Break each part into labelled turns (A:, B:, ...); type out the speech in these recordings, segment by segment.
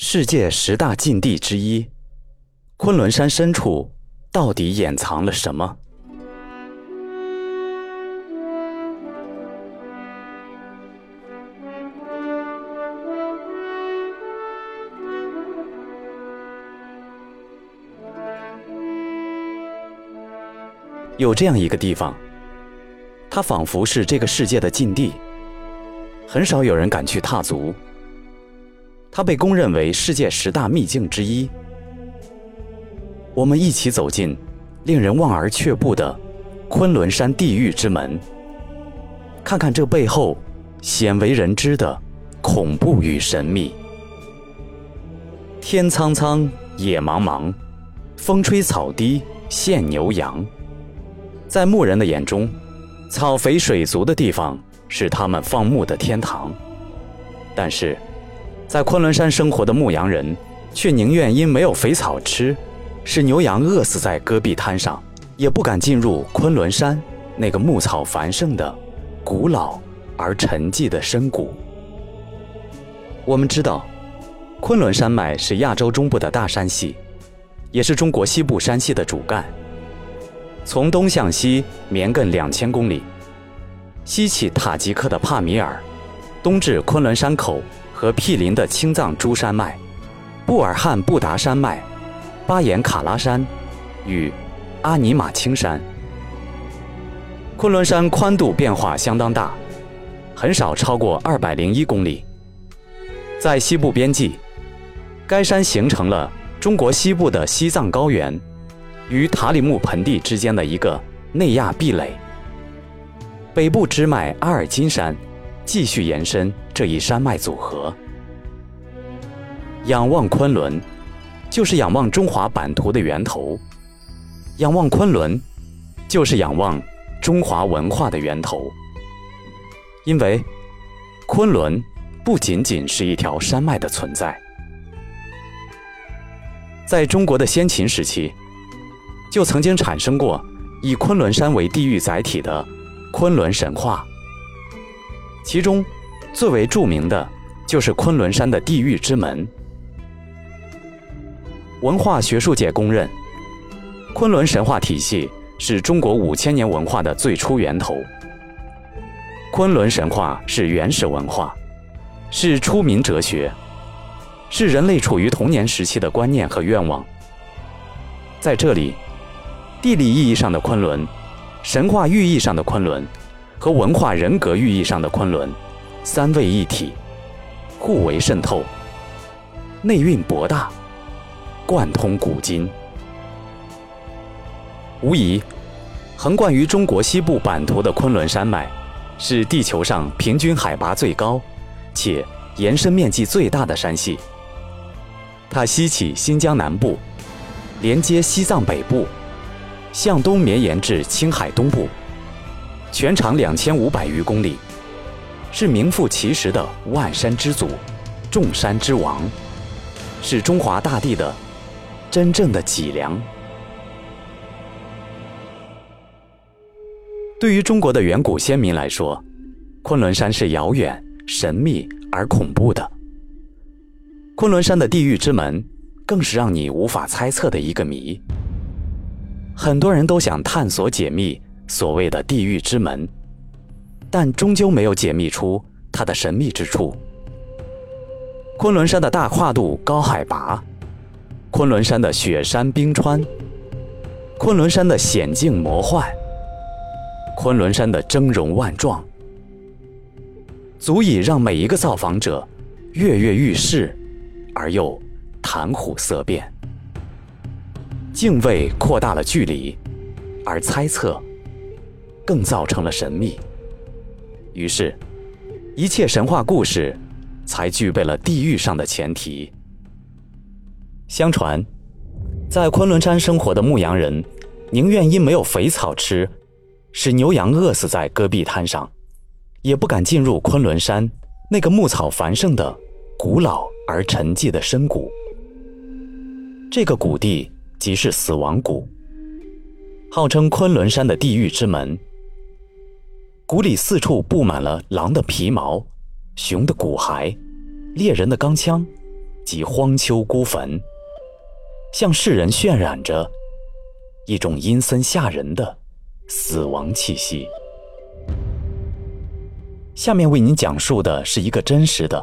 A: 世界十大禁地之一，昆仑山深处到底掩藏了什么？有这样一个地方，它仿佛是这个世界的禁地，很少有人敢去踏足。它被公认为世界十大秘境之一。我们一起走进令人望而却步的昆仑山地狱之门，看看这背后鲜为人知的恐怖与神秘。天苍苍，野茫茫，风吹草低见牛羊。在牧人的眼中，草肥水足的地方是他们放牧的天堂，但是。在昆仑山生活的牧羊人，却宁愿因没有肥草吃，使牛羊饿死在戈壁滩上，也不敢进入昆仑山那个牧草繁盛的、古老而沉寂的深谷。我们知道，昆仑山脉是亚洲中部的大山系，也是中国西部山系的主干。从东向西绵亘两千公里，西起塔吉克的帕米尔，东至昆仑山口。和毗邻的青藏珠山脉、布尔汉布达山脉、巴颜喀拉山与阿尼玛青山，昆仑山宽度变化相当大，很少超过二百零一公里。在西部边际，该山形成了中国西部的西藏高原与塔里木盆地之间的一个内亚壁垒。北部支脉阿尔金山。继续延伸这一山脉组合，仰望昆仑，就是仰望中华版图的源头；仰望昆仑，就是仰望中华文化的源头。因为昆仑不仅仅是一条山脉的存在，在中国的先秦时期，就曾经产生过以昆仑山为地域载体的昆仑神话。其中，最为著名的，就是昆仑山的地狱之门。文化学术界公认，昆仑神话体系是中国五千年文化的最初源头。昆仑神话是原始文化，是出民哲学，是人类处于童年时期的观念和愿望。在这里，地理意义上的昆仑，神话寓意上的昆仑。和文化人格寓意上的昆仑，三位一体，互为渗透，内蕴博大，贯通古今。无疑，横贯于中国西部版图的昆仑山脉，是地球上平均海拔最高，且延伸面积最大的山系。它西起新疆南部，连接西藏北部，向东绵延至青海东部。全长两千五百余公里，是名副其实的万山之祖、众山之王，是中华大地的真正的脊梁。对于中国的远古先民来说，昆仑山是遥远、神秘而恐怖的。昆仑山的地狱之门，更是让你无法猜测的一个谜。很多人都想探索解密。所谓的地狱之门，但终究没有解密出它的神秘之处。昆仑山的大跨度、高海拔，昆仑山的雪山冰川，昆仑山的险境魔幻，昆仑山的峥嵘万状，足以让每一个造访者跃跃欲试，而又谈虎色变。敬畏扩大了距离，而猜测。更造成了神秘，于是，一切神话故事才具备了地狱上的前提。相传，在昆仑山生活的牧羊人，宁愿因没有肥草吃，使牛羊饿死在戈壁滩上，也不敢进入昆仑山那个牧草繁盛的、古老而沉寂的深谷。这个谷地即是死亡谷，号称昆仑山的地狱之门。谷里四处布满了狼的皮毛、熊的骨骸、猎人的钢枪、及荒丘孤坟，向世人渲染着一种阴森吓人的死亡气息。下面为您讲述的是一个真实的，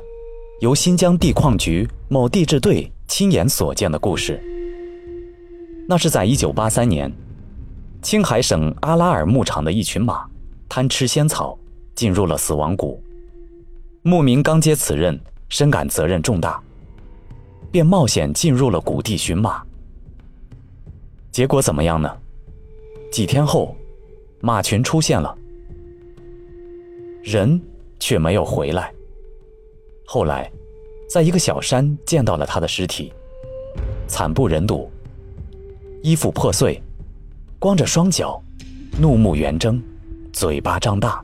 A: 由新疆地矿局某地质队亲眼所见的故事。那是在一九八三年，青海省阿拉尔牧场的一群马贪吃仙草，进入了死亡谷。牧民刚接此任，深感责任重大，便冒险进入了谷地寻马。结果怎么样呢？几天后，马群出现了。人却没有回来。后来，在一个小山见到了他的尸体，惨不忍睹，衣服破碎，光着双脚，怒目圆睁，嘴巴张大，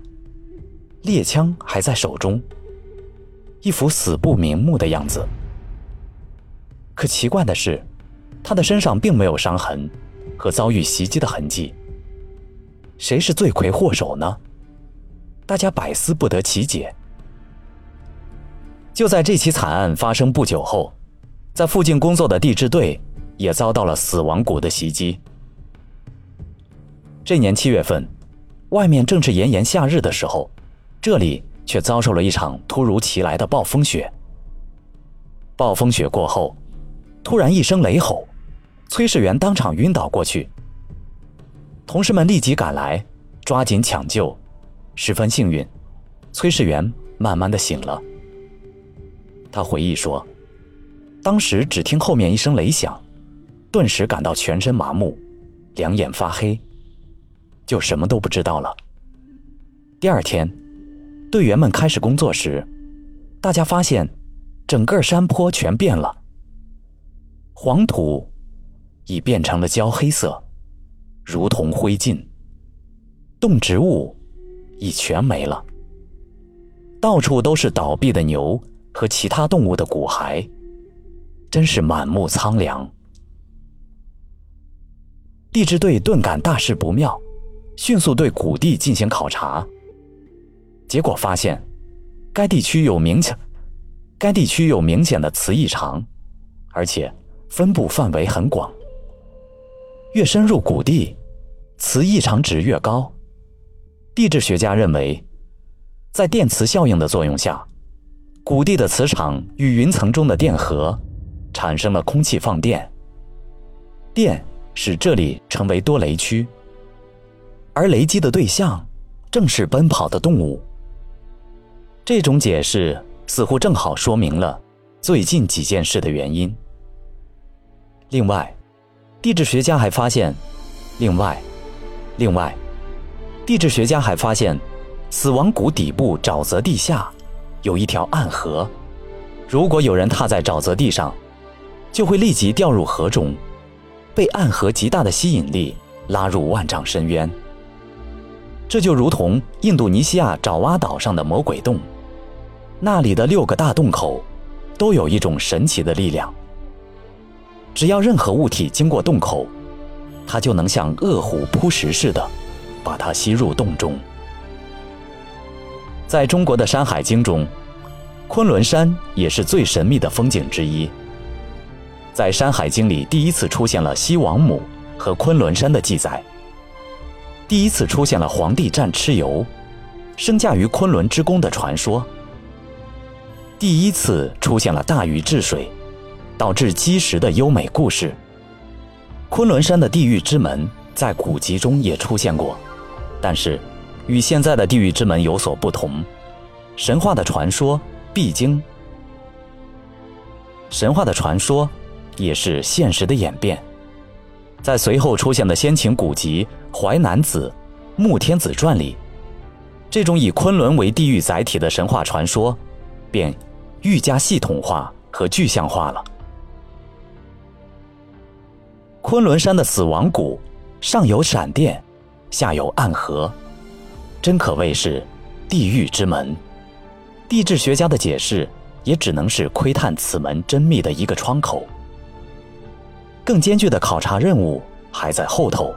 A: 猎枪还在手中，一副死不瞑目的样子。可奇怪的是，他的身上并没有伤痕和遭遇袭击的痕迹。谁是罪魁祸首呢？大家百思不得其解。就在这起惨案发生不久后，在附近工作的地质队也遭到了死亡谷的袭击。这年七月份，外面正是炎炎夏日的时候，这里却遭受了一场突如其来的暴风雪。暴风雪过后，突然一声雷吼，炊事员当场晕倒过去。同事们立即赶来，抓紧抢救。十分幸运，炊事员慢慢的醒了。他回忆说，当时只听后面一声雷响，顿时感到全身麻木，两眼发黑，就什么都不知道了。第二天，队员们开始工作时，大家发现，整个山坡全变了，黄土已变成了焦黑色，如同灰烬，动植物。已全没了，到处都是倒闭的牛和其他动物的骨骸，真是满目苍凉。地质队顿感大事不妙，迅速对谷地进行考察。结果发现，该地区有明显，该地区有明显的磁异常，而且分布范围很广。越深入谷地，磁异常值越高。地质学家认为，在电磁效应的作用下，谷地的磁场与云层中的电荷产生了空气放电，电使这里成为多雷区，而雷击的对象正是奔跑的动物。这种解释似乎正好说明了最近几件事的原因。另外，地质学家还发现，另外，另外。地质学家还发现，死亡谷底部沼泽地下有一条暗河，如果有人踏在沼泽地上，就会立即掉入河中，被暗河极大的吸引力拉入万丈深渊。这就如同印度尼西亚爪哇岛上的魔鬼洞，那里的六个大洞口都有一种神奇的力量，只要任何物体经过洞口，它就能像饿虎扑食似的。把它吸入洞中。在中国的《山海经》中，昆仑山也是最神秘的风景之一。在《山海经》里，第一次出现了西王母和昆仑山的记载，第一次出现了黄帝战蚩尤，升驾于昆仑之宫的传说，第一次出现了大禹治水，导致积石的优美故事。昆仑山的地狱之门在古籍中也出现过。但是，与现在的地狱之门有所不同。神话的传说必经，神话的传说也是现实的演变。在随后出现的先秦古籍《淮南子·穆天子传》里，这种以昆仑为地狱载体的神话传说，便愈加系统化和具象化了。昆仑山的死亡谷，上有闪电。下有暗河，真可谓是地狱之门。地质学家的解释也只能是窥探此门真秘的一个窗口。更艰巨的考察任务还在后头，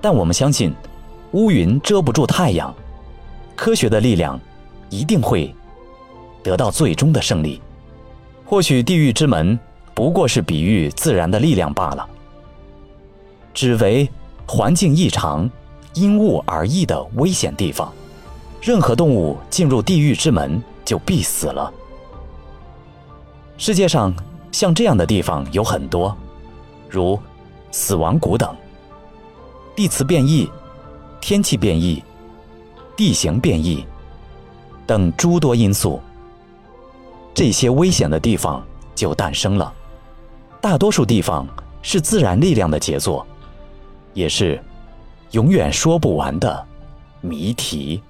A: 但我们相信，乌云遮不住太阳，科学的力量一定会得到最终的胜利。或许地狱之门不过是比喻自然的力量罢了，只为环境异常、因物而异的危险地方。任何动物进入地狱之门就必死了。世界上像这样的地方有很多，如死亡谷等。地磁变异、天气变异、地形变异等诸多因素，这些危险的地方就诞生了。大多数地方是自然力量的杰作，也是永远说不完的谜题。